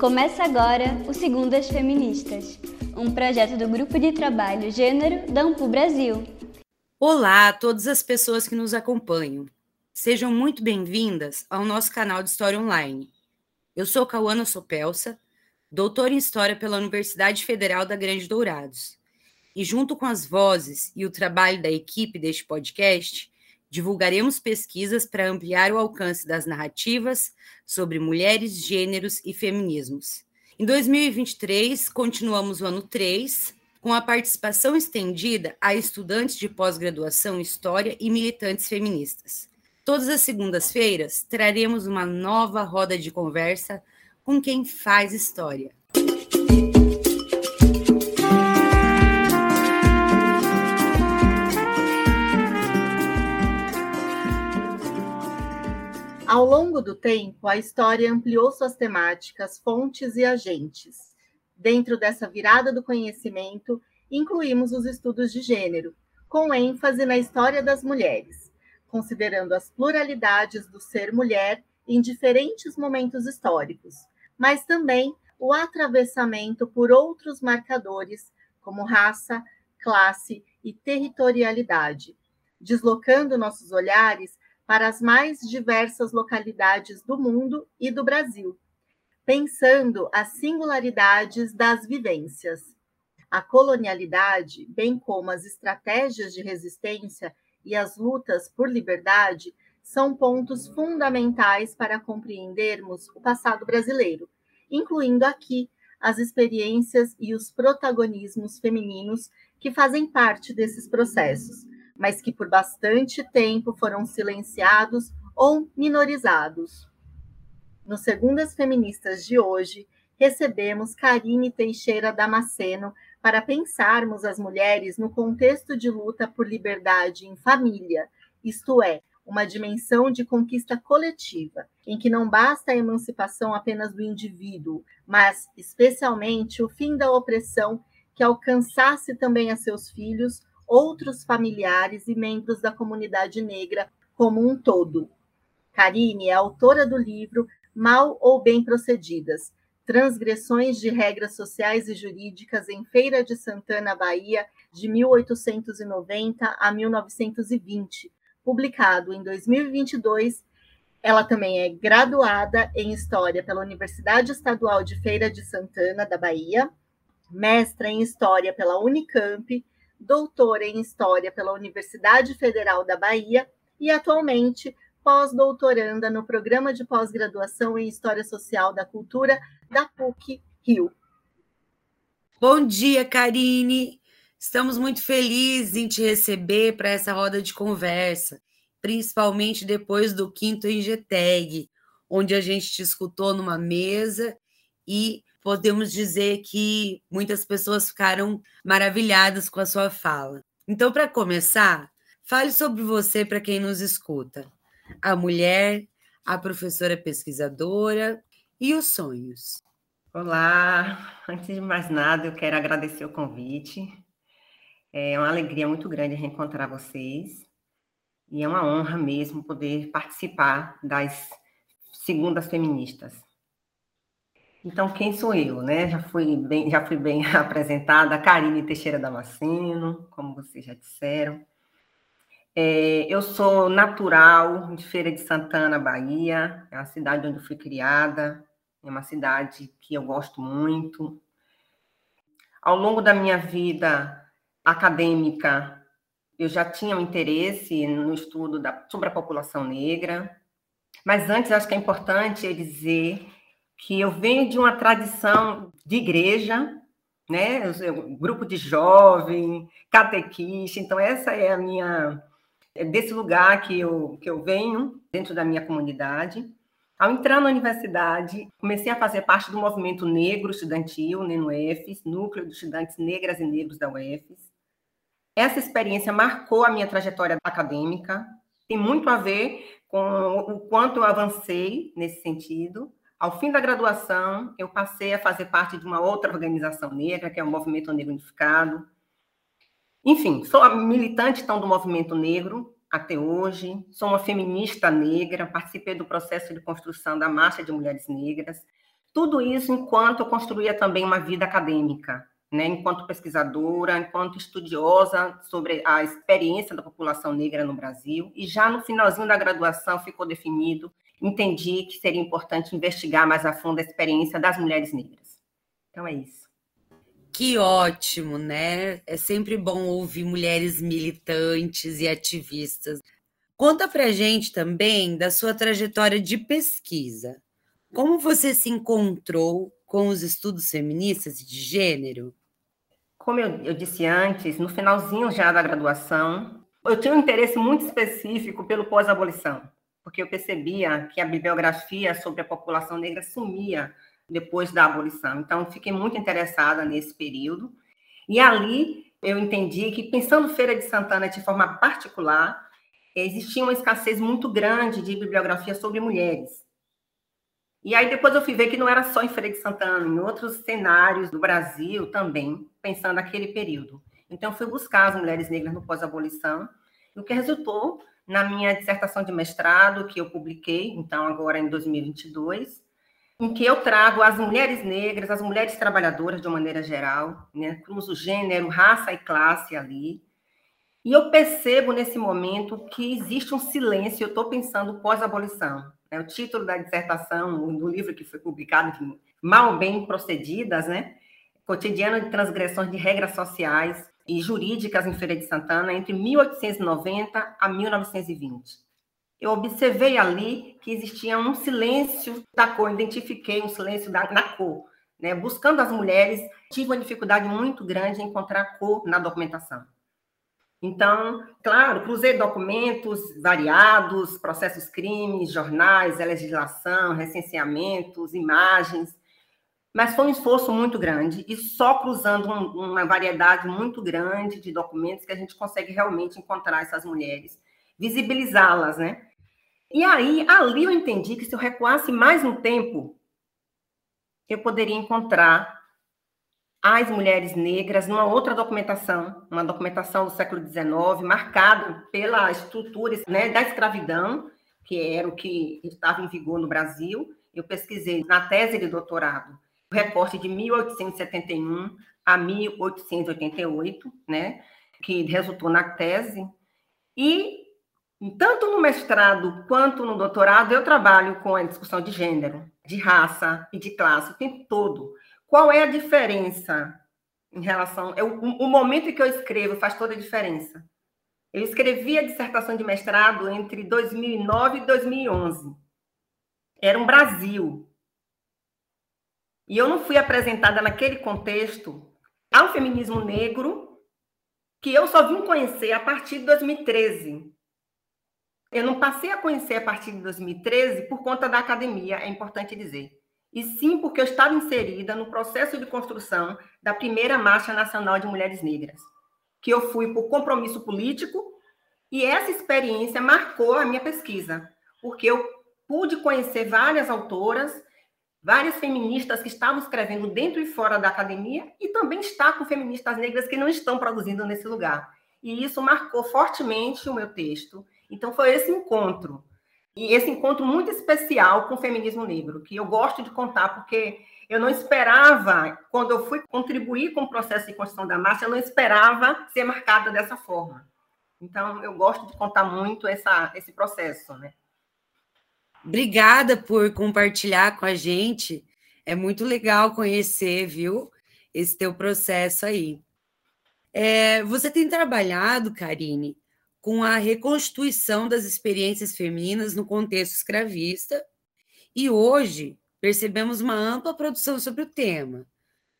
Começa agora o Segundas Feministas, um projeto do Grupo de Trabalho Gênero da Ampu Brasil. Olá a todas as pessoas que nos acompanham. Sejam muito bem-vindas ao nosso canal de História Online. Eu sou Cauana Sopelsa, doutora em História pela Universidade Federal da Grande Dourados. E junto com as vozes e o trabalho da equipe deste podcast, divulgaremos pesquisas para ampliar o alcance das narrativas sobre mulheres, gêneros e feminismos. Em 2023, continuamos o ano 3, com a participação estendida a estudantes de pós-graduação em História e militantes feministas. Todas as segundas-feiras traremos uma nova roda de conversa com quem faz história. Longo do tempo, a história ampliou suas temáticas, fontes e agentes. Dentro dessa virada do conhecimento, incluímos os estudos de gênero, com ênfase na história das mulheres, considerando as pluralidades do ser mulher em diferentes momentos históricos, mas também o atravessamento por outros marcadores, como raça, classe e territorialidade, deslocando nossos olhares para as mais diversas localidades do mundo e do Brasil, pensando as singularidades das vivências. A colonialidade, bem como as estratégias de resistência e as lutas por liberdade, são pontos fundamentais para compreendermos o passado brasileiro, incluindo aqui as experiências e os protagonismos femininos que fazem parte desses processos, mas que por bastante tempo foram silenciados ou minorizados. No Segundas Feministas de hoje, recebemos Karine Teixeira Damasceno para pensarmos as mulheres no contexto de luta por liberdade em família, isto é, uma dimensão de conquista coletiva, em que não basta a emancipação apenas do indivíduo, mas especialmente o fim da opressão que alcançasse também a seus filhos outros familiares e membros da comunidade negra como um todo. Karine é autora do livro Mal ou Bem Procedidas: Transgressões de Regras Sociais e Jurídicas em Feira de Santana, Bahia, de 1890 a 1920, publicado em 2022. Ela também é graduada em História pela Universidade Estadual de Feira de Santana, da Bahia, mestra em História pela Unicamp doutora em História pela Universidade Federal da Bahia e atualmente pós-doutoranda no programa de pós-graduação em História Social da Cultura da PUC Rio. Bom dia, Karine. Estamos muito felizes em te receber para essa roda de conversa, principalmente depois do quinto Engeteg, onde a gente te escutou numa mesa e podemos dizer que muitas pessoas ficaram maravilhadas com a sua fala. Então, para começar, fale sobre você para quem nos escuta. A mulher, a professora pesquisadora e os sonhos. Olá, antes de mais nada, eu quero agradecer o convite. É uma alegria muito grande reencontrar vocês e é uma honra mesmo poder participar das segundas feministas. Então, quem sou eu, né? Já fui bem, já fui bem apresentada, Karine Teixeira Damasceno, como vocês já disseram. É, eu sou natural de Feira de Santana, Bahia, é a cidade onde eu fui criada, é uma cidade que eu gosto muito. Ao longo da minha vida acadêmica, eu já tinha um interesse no estudo da, sobre a população negra, mas antes acho que é importante dizer que eu venho de uma tradição de igreja, né? Eu, grupo de jovem, catequista, então essa é a minha é desse lugar que eu que eu venho dentro da minha comunidade. Ao entrar na universidade, comecei a fazer parte do movimento negro estudantil, né, no UFES, Núcleo de Estudantes Negras e Negros da UFES. Essa experiência marcou a minha trajetória acadêmica, tem muito a ver com o quanto eu avancei nesse sentido, ao fim da graduação, eu passei a fazer parte de uma outra organização negra, que é o Movimento Negro Unificado. Enfim, sou militante então do movimento negro até hoje, sou uma feminista negra, participei do processo de construção da Marcha de Mulheres Negras, Tudo isso enquanto eu construía também uma vida acadêmica, né, enquanto pesquisadora, enquanto estudiosa sobre a experiência da população negra no Brasil, e já no finalzinho da graduação ficou definido, entendi que seria importante investigar mais a fundo a experiência das mulheres negras. Então é isso. Que ótimo, né? É sempre bom ouvir mulheres militantes e ativistas. Conta pra gente também da sua trajetória de pesquisa. Como você se encontrou com os estudos feministas e de gênero? Como eu, eu disse antes, no finalzinho já da graduação, eu tinha um interesse muito específico pelo pós-abolição, porque eu percebia que a bibliografia sobre a população negra sumia depois da abolição. Então, fiquei muito interessada nesse período. E ali eu entendi que, pensando Feira de Santana de forma particular, existia uma escassez muito grande de bibliografia sobre mulheres. E aí depois eu fui ver que não era só em Feira de Santana, em outros cenários do Brasil também, pensando naquele período. Então, fui buscar as mulheres negras no pós-abolição, o que resultou na minha dissertação de mestrado, que eu publiquei, então, agora em 2022, em que eu trago as mulheres negras, as mulheres trabalhadoras de uma maneira geral, né? cruzo gênero, raça e classe ali. E eu percebo nesse momento que existe um silêncio, eu estou pensando pós-abolição. Né? O título da dissertação, do livro que foi publicado, enfim, Mal Bem Procedidas, né? Cotidiano de Transgressões de Regras Sociais e Jurídicas em Feira de Santana, entre 1890 a 1920 eu observei ali que existia um silêncio da cor, identifiquei um silêncio da, na cor. Né? Buscando as mulheres, tive uma dificuldade muito grande em encontrar cor na documentação. Então, claro, cruzei documentos variados, processos crimes, jornais, legislação, recenseamentos, imagens, mas foi um esforço muito grande e só cruzando um, uma variedade muito grande de documentos que a gente consegue realmente encontrar essas mulheres, visibilizá-las, né? E aí, ali eu entendi que se eu recuasse mais um tempo, eu poderia encontrar as mulheres negras numa outra documentação, uma documentação do século XIX, marcada pela estrutura né, da escravidão, que era o que estava em vigor no Brasil. Eu pesquisei na tese de doutorado recorte de 1871 a 1888, né, que resultou na tese, e tanto no mestrado quanto no doutorado, eu trabalho com a discussão de gênero, de raça e de classe o tempo todo. Qual é a diferença em relação. O, o momento em que eu escrevo faz toda a diferença. Eu escrevi a dissertação de mestrado entre 2009 e 2011. Era um Brasil. E eu não fui apresentada naquele contexto ao feminismo negro que eu só vim conhecer a partir de 2013. Eu não passei a conhecer a partir de 2013 por conta da academia, é importante dizer. E sim porque eu estava inserida no processo de construção da primeira Marcha Nacional de Mulheres Negras, que eu fui por compromisso político, e essa experiência marcou a minha pesquisa, porque eu pude conhecer várias autoras, várias feministas que estavam escrevendo dentro e fora da academia, e também estar com feministas negras que não estão produzindo nesse lugar. E isso marcou fortemente o meu texto então, foi esse encontro. E esse encontro muito especial com o feminismo negro, que eu gosto de contar, porque eu não esperava, quando eu fui contribuir com o processo de construção da marcha, eu não esperava ser marcada dessa forma. Então, eu gosto de contar muito essa, esse processo, né? Obrigada por compartilhar com a gente. É muito legal conhecer, viu, esse teu processo aí. É, você tem trabalhado, Karine, com a reconstituição das experiências femininas no contexto escravista, e hoje percebemos uma ampla produção sobre o tema,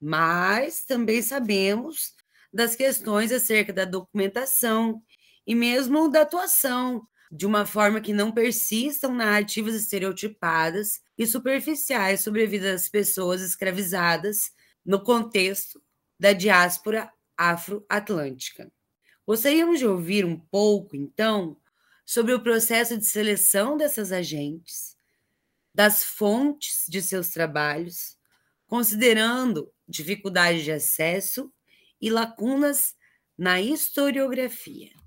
mas também sabemos das questões acerca da documentação e mesmo da atuação, de uma forma que não persistam narrativas estereotipadas e superficiais sobre a vida das pessoas escravizadas no contexto da diáspora afro-atlântica. Gostaríamos de ouvir um pouco, então, sobre o processo de seleção dessas agentes, das fontes de seus trabalhos, considerando dificuldade de acesso e lacunas na historiografia.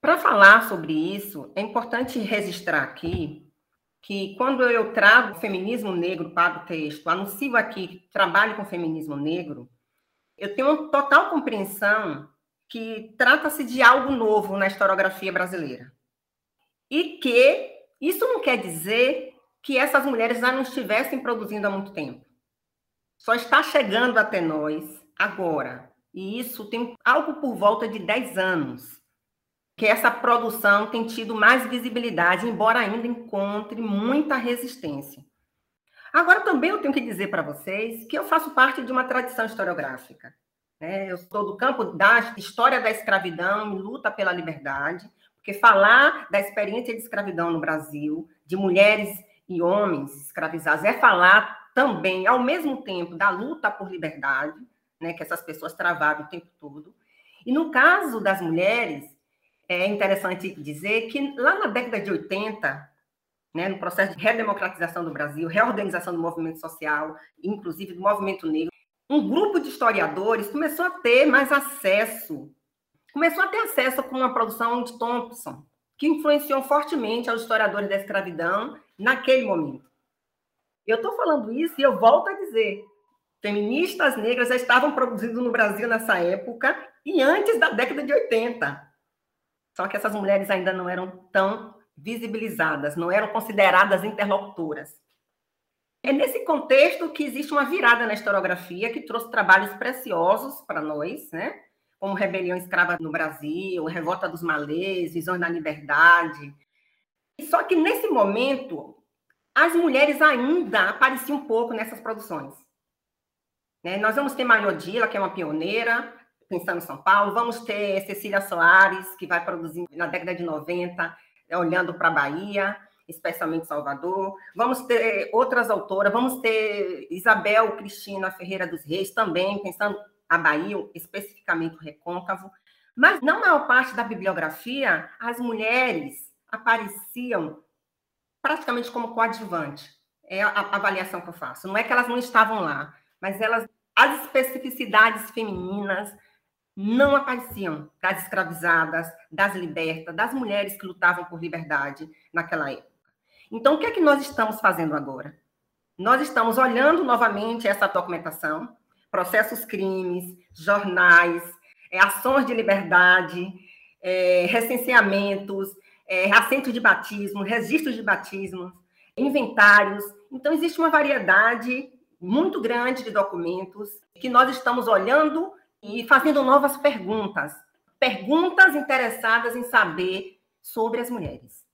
Para falar sobre isso, é importante registrar aqui que quando eu trago o feminismo negro para o texto, anuncio aqui que trabalho com feminismo negro, eu tenho uma total compreensão que trata-se de algo novo na historiografia brasileira. E que isso não quer dizer que essas mulheres já não estivessem produzindo há muito tempo. Só está chegando até nós agora. E isso tem algo por volta de 10 anos que essa produção tem tido mais visibilidade, embora ainda encontre muita resistência. Agora, também eu tenho que dizer para vocês que eu faço parte de uma tradição historiográfica. Né? Eu sou do campo da história da escravidão e luta pela liberdade, porque falar da experiência de escravidão no Brasil, de mulheres e homens escravizados, é falar também, ao mesmo tempo, da luta por liberdade, né, que essas pessoas travaram o tempo todo. E no caso das mulheres, é interessante dizer que lá na década de 80, né, no processo de redemocratização do Brasil, reorganização do movimento social, inclusive do movimento negro, um grupo de historiadores começou a ter mais acesso, começou a ter acesso com uma produção de Thompson, que influenciou fortemente aos historiadores da escravidão naquele momento. Eu estou falando isso e eu volto a dizer: feministas negras já estavam produzindo no Brasil nessa época e antes da década de 80. Só que essas mulheres ainda não eram tão visibilizadas, não eram consideradas interlocutoras. É nesse contexto que existe uma virada na historiografia que trouxe trabalhos preciosos para nós, né? como Rebelião Escrava no Brasil, Revolta dos Malês, Visões da Liberdade. Só que nesse momento, as mulheres ainda apareciam um pouco nessas produções. Né? Nós vamos ter Mariodila, que é uma pioneira, pensando em São Paulo, vamos ter Cecília Soares, que vai produzir na década de 90, olhando para a Bahia, especialmente Salvador. Vamos ter outras autoras, vamos ter Isabel Cristina Ferreira dos Reis, também pensando a Bahia, especificamente o Recôncavo. Mas na maior parte da bibliografia, as mulheres apareciam praticamente como coadjuvante. É a avaliação que eu faço. Não é que elas não estavam lá, mas elas as especificidades femininas não apareciam das escravizadas, das libertas, das mulheres que lutavam por liberdade naquela época. Então, o que é que nós estamos fazendo agora? Nós estamos olhando novamente essa documentação, processos crimes, jornais, é, ações de liberdade, é, recenseamentos, é, assentos de batismo, registros de batismo, inventários. Então, existe uma variedade muito grande de documentos que nós estamos olhando e fazendo novas perguntas, perguntas interessadas em saber sobre as mulheres.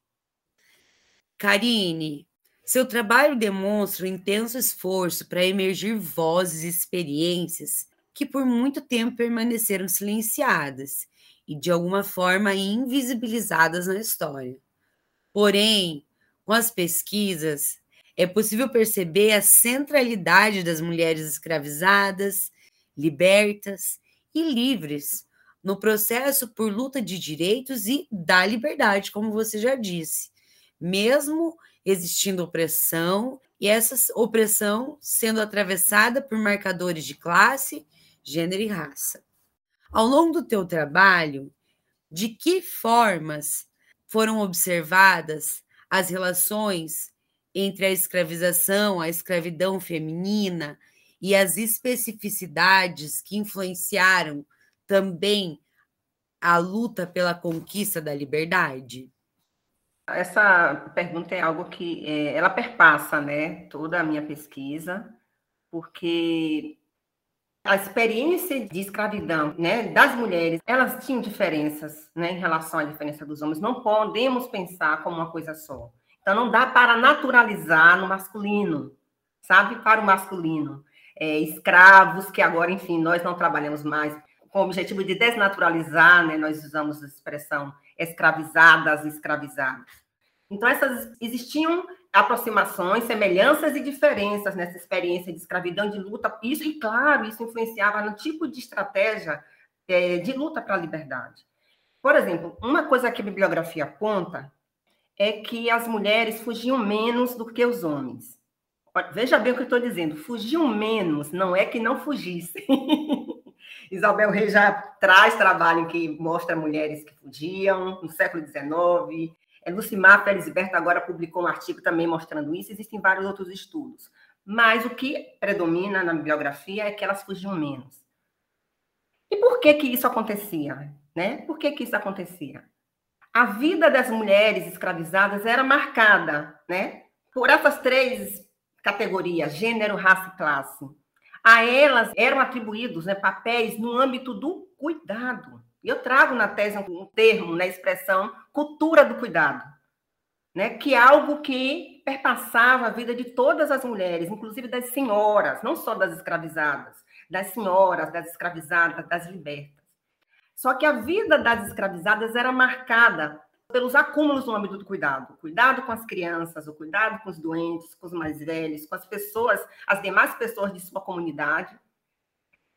Karine, seu trabalho demonstra um intenso esforço para emergir vozes e experiências que por muito tempo permaneceram silenciadas e de alguma forma invisibilizadas na história. Porém, com as pesquisas, é possível perceber a centralidade das mulheres escravizadas, libertas e livres no processo por luta de direitos e da liberdade, como você já disse, mesmo existindo opressão e essa opressão sendo atravessada por marcadores de classe, gênero e raça. Ao longo do teu trabalho, de que formas foram observadas as relações entre a escravização, a escravidão feminina e as especificidades que influenciaram também a luta pela conquista da liberdade? Essa pergunta é algo que é, ela perpassa, né, toda a minha pesquisa, porque a experiência de escravidão, né, das mulheres, elas tinham diferenças, né, em relação à diferença dos homens. Não podemos pensar como uma coisa só. Então não dá para naturalizar no masculino, sabe, para o masculino é, escravos, que agora, enfim, nós não trabalhamos mais com o objetivo de desnaturalizar, né, nós usamos a expressão escravizadas, escravizados. Então, essas existiam aproximações, semelhanças e diferenças nessa experiência de escravidão, de luta. Isso, e claro, isso influenciava no tipo de estratégia é, de luta para a liberdade. Por exemplo, uma coisa que a bibliografia aponta é que as mulheres fugiam menos do que os homens. Veja bem o que eu estou dizendo. Fugiam menos, não é que não fugissem. Isabel Reis já traz trabalho que mostra mulheres que fugiam no século XIX. É, Lucimar Felisberto agora publicou um artigo também mostrando isso, existem vários outros estudos. Mas o que predomina na bibliografia é que elas fugiam menos. E por que que isso acontecia? Né? Por que que isso acontecia? A vida das mulheres escravizadas era marcada né, por essas três categorias, gênero, raça e classe. A elas eram atribuídos né, papéis no âmbito do cuidado. Eu trago na tese um termo, na né, expressão cultura do cuidado, né, que é algo que perpassava a vida de todas as mulheres, inclusive das senhoras, não só das escravizadas, das senhoras, das escravizadas, das libertas. Só que a vida das escravizadas era marcada pelos acúmulos no âmbito do cuidado. Cuidado com as crianças, o cuidado com os doentes, com os mais velhos, com as pessoas, as demais pessoas de sua comunidade.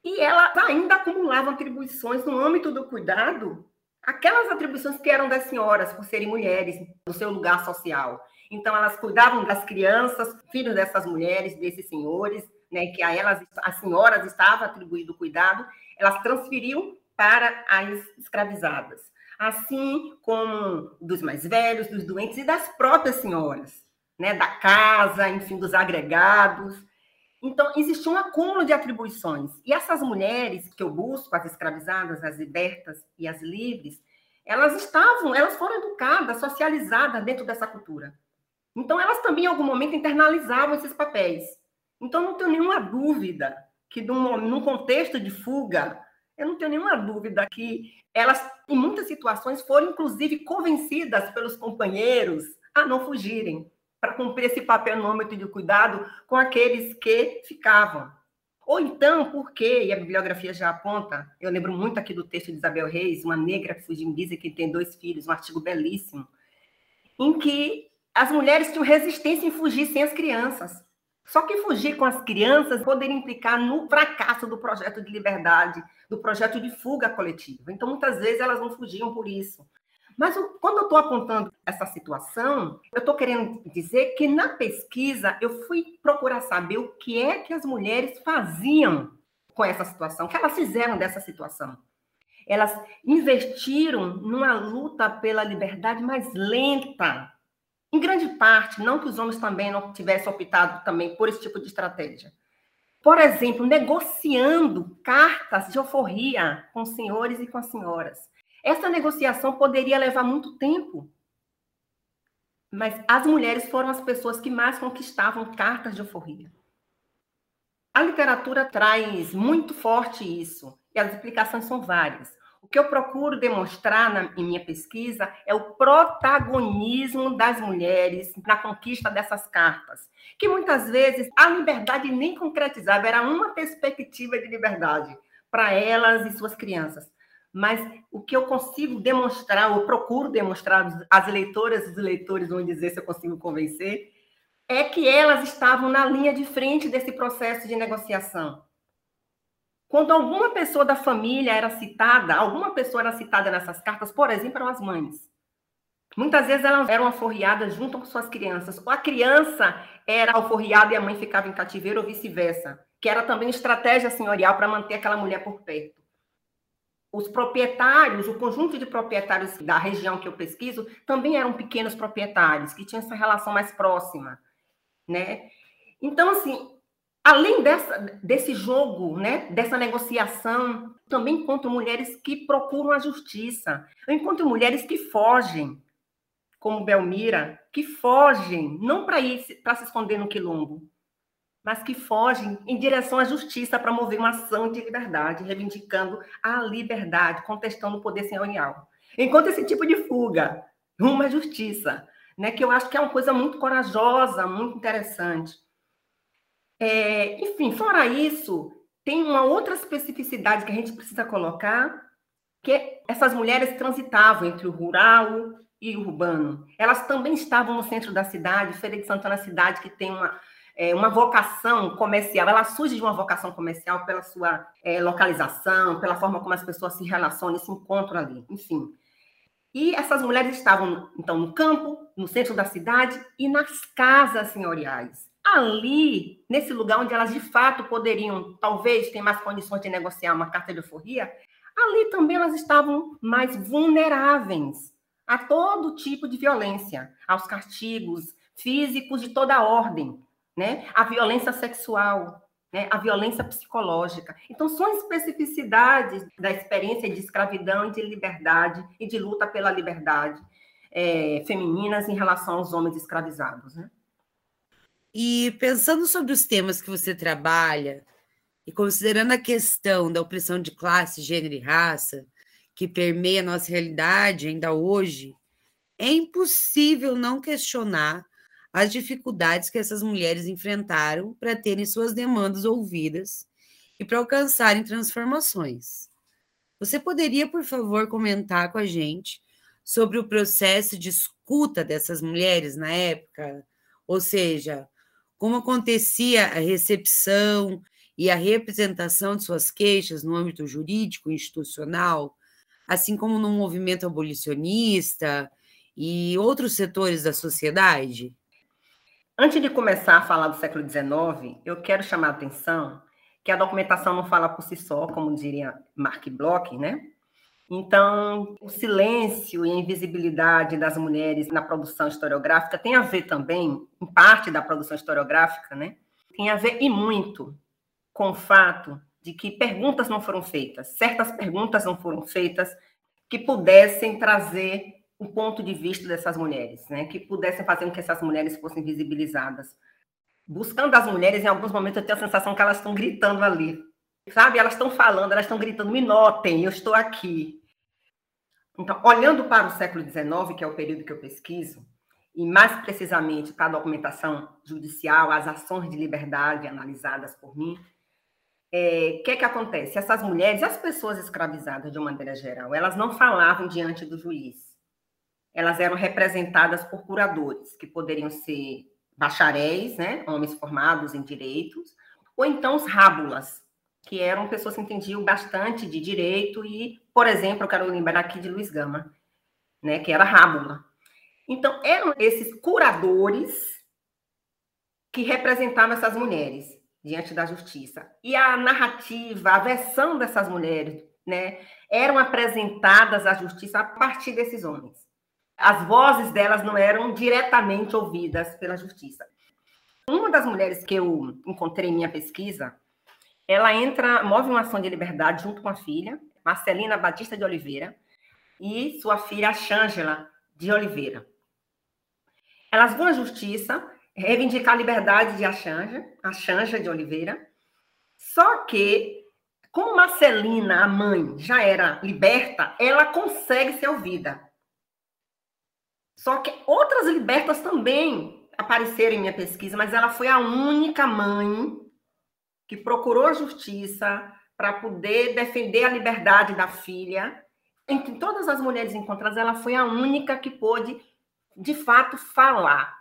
E elas ainda acumulavam atribuições no âmbito do cuidado, aquelas atribuições que eram das senhoras, por serem mulheres, no seu lugar social. Então, elas cuidavam das crianças, filhos dessas mulheres, desses senhores, né, que a elas, as senhoras estavam atribuído o cuidado, elas transferiam para as escravizadas assim como dos mais velhos, dos doentes e das próprias senhoras, né, da casa, enfim, dos agregados. Então, existe um acúmulo de atribuições. E essas mulheres que eu busco, as escravizadas, as libertas e as livres, elas estavam, elas foram educadas, socializadas dentro dessa cultura. Então, elas também, em algum momento, internalizavam esses papéis. Então, não tenho nenhuma dúvida que, num, num contexto de fuga, eu não tenho nenhuma dúvida que elas, em muitas situações, foram inclusive convencidas pelos companheiros a não fugirem, para cumprir esse papel âmbito de cuidado com aqueles que ficavam. Ou então, porque, e a bibliografia já aponta, eu lembro muito aqui do texto de Isabel Reis, uma negra fugimbisa que tem dois filhos, um artigo belíssimo, em que as mulheres tinham resistência em fugir sem as crianças. Só que fugir com as crianças poderia implicar no fracasso do projeto de liberdade, do projeto de fuga coletiva. Então, muitas vezes, elas não fugiam por isso. Mas quando eu estou apontando essa situação, eu estou querendo dizer que na pesquisa eu fui procurar saber o que é que as mulheres faziam com essa situação, o que elas fizeram dessa situação. Elas investiram numa luta pela liberdade mais lenta, em grande parte, não que os homens também não tivessem optado também por esse tipo de estratégia. Por exemplo, negociando cartas de alforria com os senhores e com as senhoras. Essa negociação poderia levar muito tempo. Mas as mulheres foram as pessoas que mais conquistavam cartas de alforria. A literatura traz muito forte isso, e as explicações são várias. O que eu procuro demonstrar na, em minha pesquisa é o protagonismo das mulheres na conquista dessas cartas, que muitas vezes a liberdade nem concretizava, era uma perspectiva de liberdade para elas e suas crianças. Mas o que eu consigo demonstrar, ou procuro demonstrar, as leitoras e os leitores vão dizer se eu consigo convencer, é que elas estavam na linha de frente desse processo de negociação quando alguma pessoa da família era citada, alguma pessoa era citada nessas cartas, por exemplo, eram as mães. Muitas vezes elas eram alforriadas junto com suas crianças. Ou a criança era alforriada e a mãe ficava em cativeiro, ou vice-versa. Que era também estratégia senhorial para manter aquela mulher por perto. Os proprietários, o conjunto de proprietários da região que eu pesquiso, também eram pequenos proprietários, que tinham essa relação mais próxima. Né? Então, assim, Além dessa, desse jogo, né, dessa negociação, também encontro mulheres que procuram a justiça. Eu encontro mulheres que fogem, como Belmira, que fogem, não para se esconder no quilombo, mas que fogem em direção à justiça para mover uma ação de liberdade, reivindicando a liberdade, contestando o poder senhorial. Enquanto esse tipo de fuga rumo à justiça, né, que eu acho que é uma coisa muito corajosa, muito interessante. É, enfim, fora isso, tem uma outra especificidade que a gente precisa colocar, que essas mulheres transitavam entre o rural e o urbano. Elas também estavam no centro da cidade, Feira de Santana cidade que tem uma, é, uma vocação comercial, ela surge de uma vocação comercial pela sua é, localização, pela forma como as pessoas se relacionam se encontram ali, enfim. E essas mulheres estavam, então, no campo, no centro da cidade e nas casas senhoriais ali, nesse lugar onde elas de fato poderiam, talvez, ter mais condições de negociar uma carta de euforia, ali também elas estavam mais vulneráveis a todo tipo de violência, aos castigos físicos de toda ordem, né? A violência sexual, né? A violência psicológica. Então são especificidades da experiência de escravidão e de liberdade e de luta pela liberdade é, femininas em relação aos homens escravizados, né? E pensando sobre os temas que você trabalha, e considerando a questão da opressão de classe, gênero e raça, que permeia a nossa realidade ainda hoje, é impossível não questionar as dificuldades que essas mulheres enfrentaram para terem suas demandas ouvidas e para alcançarem transformações. Você poderia, por favor, comentar com a gente sobre o processo de escuta dessas mulheres na época? Ou seja, como acontecia a recepção e a representação de suas queixas no âmbito jurídico institucional, assim como no movimento abolicionista e outros setores da sociedade? Antes de começar a falar do século XIX, eu quero chamar a atenção que a documentação não fala por si só, como diria Mark Bloch, né? Então, o silêncio e a invisibilidade das mulheres na produção historiográfica tem a ver também, em parte da produção historiográfica, né? Tem a ver e muito com o fato de que perguntas não foram feitas, certas perguntas não foram feitas que pudessem trazer o ponto de vista dessas mulheres, né? Que pudessem fazer com que essas mulheres fossem visibilizadas. Buscando as mulheres, em alguns momentos eu tenho a sensação que elas estão gritando ali, Sabe, elas estão falando, elas estão gritando, me notem, eu estou aqui. Então, olhando para o século XIX, que é o período que eu pesquiso, e mais precisamente para a documentação judicial, as ações de liberdade analisadas por mim, o é, que é que acontece? Essas mulheres, as pessoas escravizadas de uma maneira geral, elas não falavam diante do juiz. Elas eram representadas por curadores, que poderiam ser bacharéis, né, homens formados em direitos, ou então os rábulas, que eram pessoas que entendiam bastante de direito e, por exemplo, eu quero lembrar aqui de Luiz Gama, né, que era Rábula. Então, eram esses curadores que representavam essas mulheres diante da justiça. E a narrativa, a versão dessas mulheres, né, eram apresentadas à justiça a partir desses homens. As vozes delas não eram diretamente ouvidas pela justiça. Uma das mulheres que eu encontrei em minha pesquisa ela entra, move uma ação de liberdade junto com a filha, Marcelina Batista de Oliveira, e sua filha, Xângela de Oliveira. Elas vão à justiça reivindicar a liberdade de Axanja, a Xanja de Oliveira, só que, como Marcelina, a mãe, já era liberta, ela consegue ser ouvida. Só que outras libertas também apareceram em minha pesquisa, mas ela foi a única mãe que procurou justiça para poder defender a liberdade da filha. Entre todas as mulheres encontradas, ela foi a única que pôde, de fato, falar.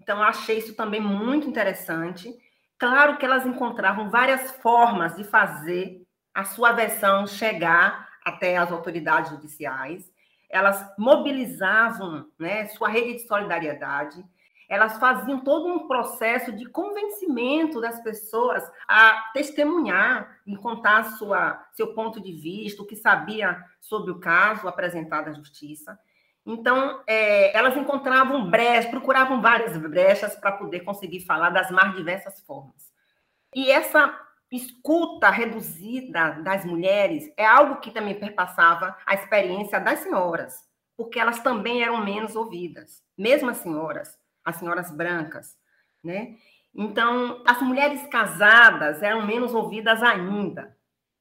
Então, achei isso também muito interessante. Claro que elas encontravam várias formas de fazer a sua versão chegar até as autoridades judiciais. Elas mobilizavam né, sua rede de solidariedade elas faziam todo um processo de convencimento das pessoas a testemunhar e contar sua, seu ponto de vista, o que sabia sobre o caso apresentado à justiça. Então, é, elas encontravam brechas, procuravam várias brechas para poder conseguir falar das mais diversas formas. E essa escuta reduzida das mulheres é algo que também perpassava a experiência das senhoras, porque elas também eram menos ouvidas, mesmo as senhoras as senhoras brancas, né? Então, as mulheres casadas eram menos ouvidas ainda.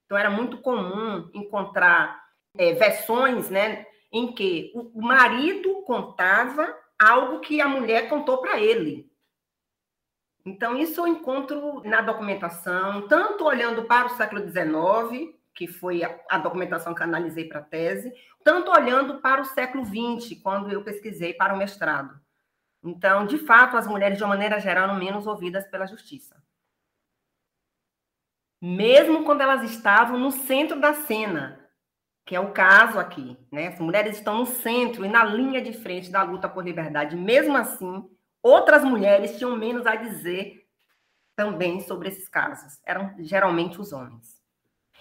Então, era muito comum encontrar é, versões, né, em que o marido contava algo que a mulher contou para ele. Então, isso eu encontro na documentação, tanto olhando para o século XIX, que foi a, a documentação que analisei para a tese, tanto olhando para o século XX, quando eu pesquisei para o mestrado. Então, de fato, as mulheres, de uma maneira geral, eram menos ouvidas pela justiça. Mesmo quando elas estavam no centro da cena, que é o caso aqui, né? As mulheres estão no centro e na linha de frente da luta por liberdade. Mesmo assim, outras mulheres tinham menos a dizer também sobre esses casos. Eram geralmente os homens.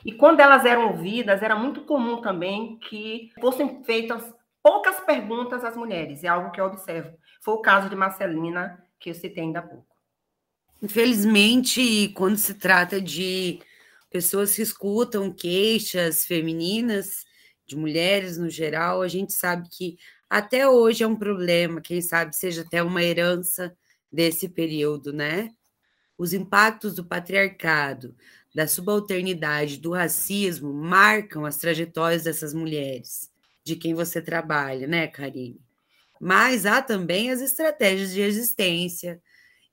E quando elas eram ouvidas, era muito comum também que fossem feitas poucas perguntas às mulheres, é algo que eu observo. Foi o caso de Marcelina, que eu citei ainda há pouco. Infelizmente, quando se trata de pessoas que escutam queixas femininas, de mulheres no geral, a gente sabe que até hoje é um problema, quem sabe seja até uma herança desse período, né? Os impactos do patriarcado, da subalternidade, do racismo marcam as trajetórias dessas mulheres, de quem você trabalha, né, Karine? Mas há também as estratégias de resistência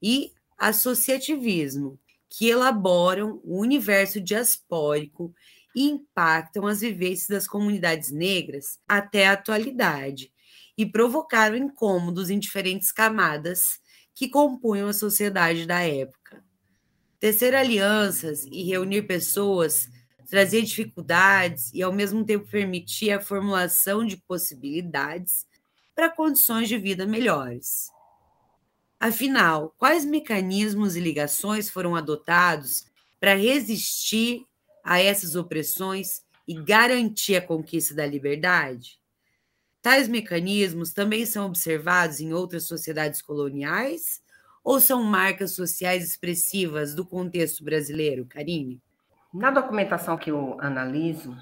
e associativismo, que elaboram o universo diaspórico e impactam as vivências das comunidades negras até a atualidade e provocaram incômodos em diferentes camadas que compunham a sociedade da época. Tecer alianças e reunir pessoas trazia dificuldades e, ao mesmo tempo, permitia a formulação de possibilidades para condições de vida melhores. Afinal, quais mecanismos e ligações foram adotados para resistir a essas opressões e garantir a conquista da liberdade? Tais mecanismos também são observados em outras sociedades coloniais ou são marcas sociais expressivas do contexto brasileiro, Karine? Na documentação que eu analiso,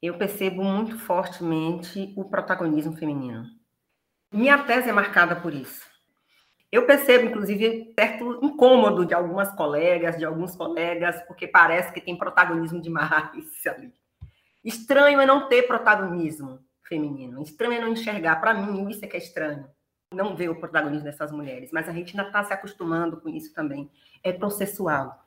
eu percebo muito fortemente o protagonismo feminino. Minha tese é marcada por isso. Eu percebo, inclusive, certo incômodo de algumas colegas, de alguns colegas, porque parece que tem protagonismo demais ali. Estranho é não ter protagonismo feminino. Estranho é não enxergar. Para mim, isso é que é estranho. Não ver o protagonismo dessas mulheres. Mas a gente ainda está se acostumando com isso também. É processual.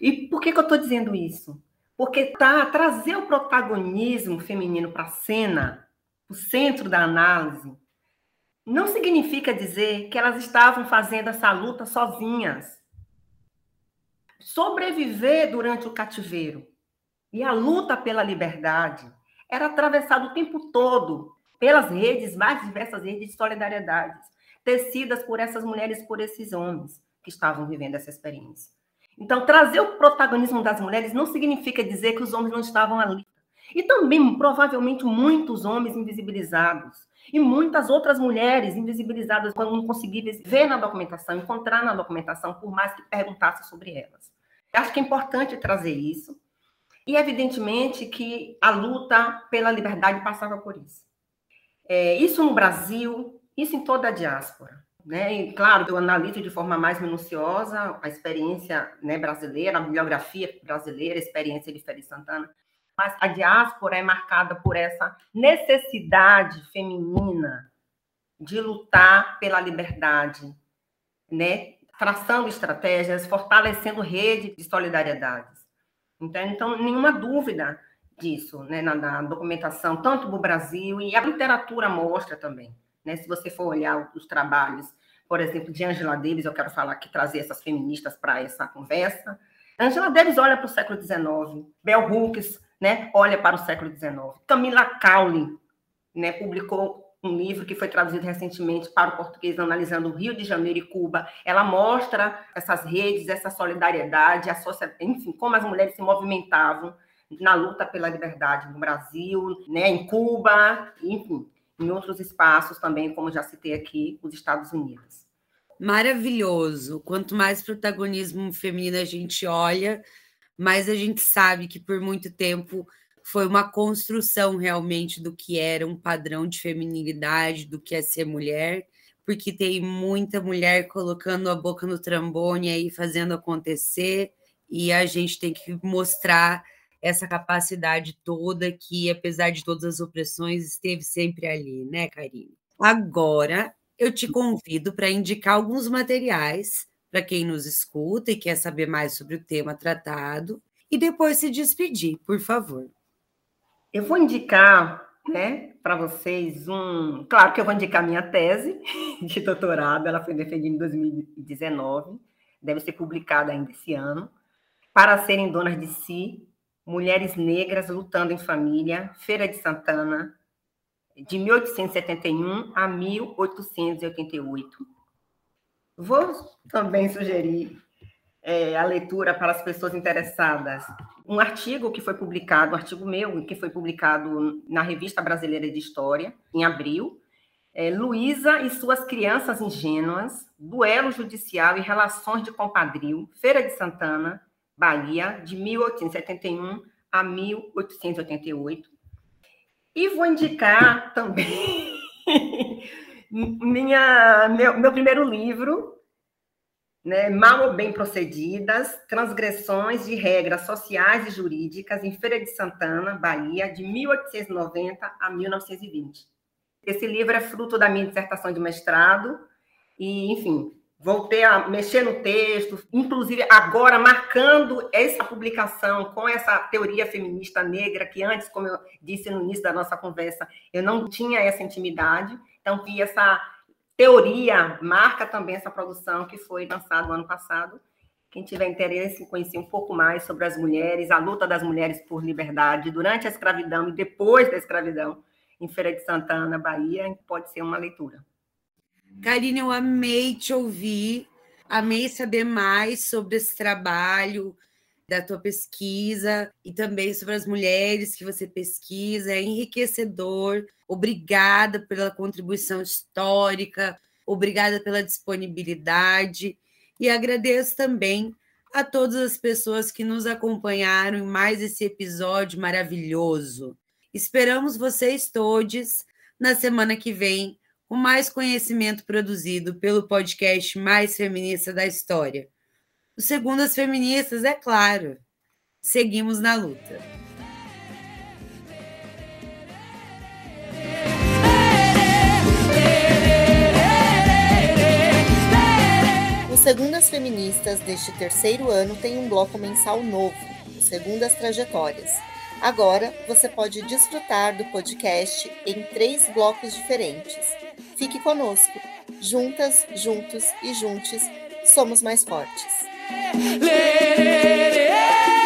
E por que, que eu estou dizendo isso? Porque tá, trazer o protagonismo feminino para a cena, o centro da análise, não significa dizer que elas estavam fazendo essa luta sozinhas. Sobreviver durante o cativeiro e a luta pela liberdade era atravessado o tempo todo pelas redes, mais diversas redes de solidariedade, tecidas por essas mulheres, por esses homens que estavam vivendo essa experiência. Então, trazer o protagonismo das mulheres não significa dizer que os homens não estavam ali. E também, provavelmente, muitos homens invisibilizados e muitas outras mulheres invisibilizadas quando não consegui ver na documentação, encontrar na documentação, por mais que perguntasse sobre elas. Acho que é importante trazer isso. E, evidentemente, que a luta pela liberdade passava por isso. É, isso no Brasil, isso em toda a diáspora. Né? E, claro, eu analiso de forma mais minuciosa a experiência né, brasileira, a bibliografia brasileira, a experiência de Félix Santana, mas a diáspora é marcada por essa necessidade feminina de lutar pela liberdade, né? traçando estratégias, fortalecendo rede de solidariedades. Então, então nenhuma dúvida disso né? na, na documentação, tanto do Brasil, e a literatura mostra também. Né? Se você for olhar os trabalhos, por exemplo, de Angela Davis, eu quero falar aqui, trazer essas feministas para essa conversa. Angela Davis olha para o século XIX, Bell Hooks né, olha para o século XIX. Camila Cowley né, publicou um livro que foi traduzido recentemente para o português, analisando o Rio de Janeiro e Cuba. Ela mostra essas redes, essa solidariedade, a enfim, como as mulheres se movimentavam na luta pela liberdade no Brasil, né, em Cuba, enfim, em outros espaços também, como já citei aqui, os Estados Unidos. Maravilhoso. Quanto mais protagonismo feminino a gente olha, mas a gente sabe que por muito tempo foi uma construção realmente do que era um padrão de feminilidade, do que é ser mulher, porque tem muita mulher colocando a boca no trambone aí fazendo acontecer, e a gente tem que mostrar essa capacidade toda que, apesar de todas as opressões, esteve sempre ali, né, Karine? Agora, eu te convido para indicar alguns materiais para quem nos escuta e quer saber mais sobre o tema tratado, e depois se despedir, por favor. Eu vou indicar né, para vocês um. Claro que eu vou indicar minha tese de doutorado, ela foi defendida em 2019, deve ser publicada ainda esse ano. Para serem donas de si, mulheres negras lutando em família, Feira de Santana, de 1871 a 1888. Vou também sugerir é, a leitura para as pessoas interessadas. Um artigo que foi publicado, um artigo meu, que foi publicado na Revista Brasileira de História, em abril, é, Luísa e suas crianças ingênuas, duelo judicial e relações de compadrio, Feira de Santana, Bahia, de 1871 a 1888. E vou indicar também minha, meu, meu primeiro livro, né, mal ou bem procedidas, transgressões de regras sociais e jurídicas em Feira de Santana, Bahia, de 1890 a 1920. Esse livro é fruto da minha dissertação de mestrado e, enfim, voltei a mexer no texto, inclusive agora marcando essa publicação com essa teoria feminista negra que antes, como eu disse no início da nossa conversa, eu não tinha essa intimidade, então vi essa teoria marca também essa produção que foi lançada no ano passado. Quem tiver interesse em conhecer um pouco mais sobre as mulheres, a luta das mulheres por liberdade durante a escravidão e depois da escravidão em Feira de Santana, Bahia, pode ser uma leitura. Karine, eu amei te ouvir, amei saber mais sobre esse trabalho da tua pesquisa e também sobre as mulheres que você pesquisa, é enriquecedor. Obrigada pela contribuição histórica, obrigada pela disponibilidade e agradeço também a todas as pessoas que nos acompanharam em mais esse episódio maravilhoso. Esperamos vocês todos na semana que vem com mais conhecimento produzido pelo podcast mais feminista da história. O Segundo as Feministas, é claro. Seguimos na luta. Segundo as Feministas deste terceiro ano tem um bloco mensal novo, o Segundo as Trajetórias. Agora você pode desfrutar do podcast em três blocos diferentes. Fique conosco. Juntas, juntos e juntes, somos mais fortes. Let it, let it,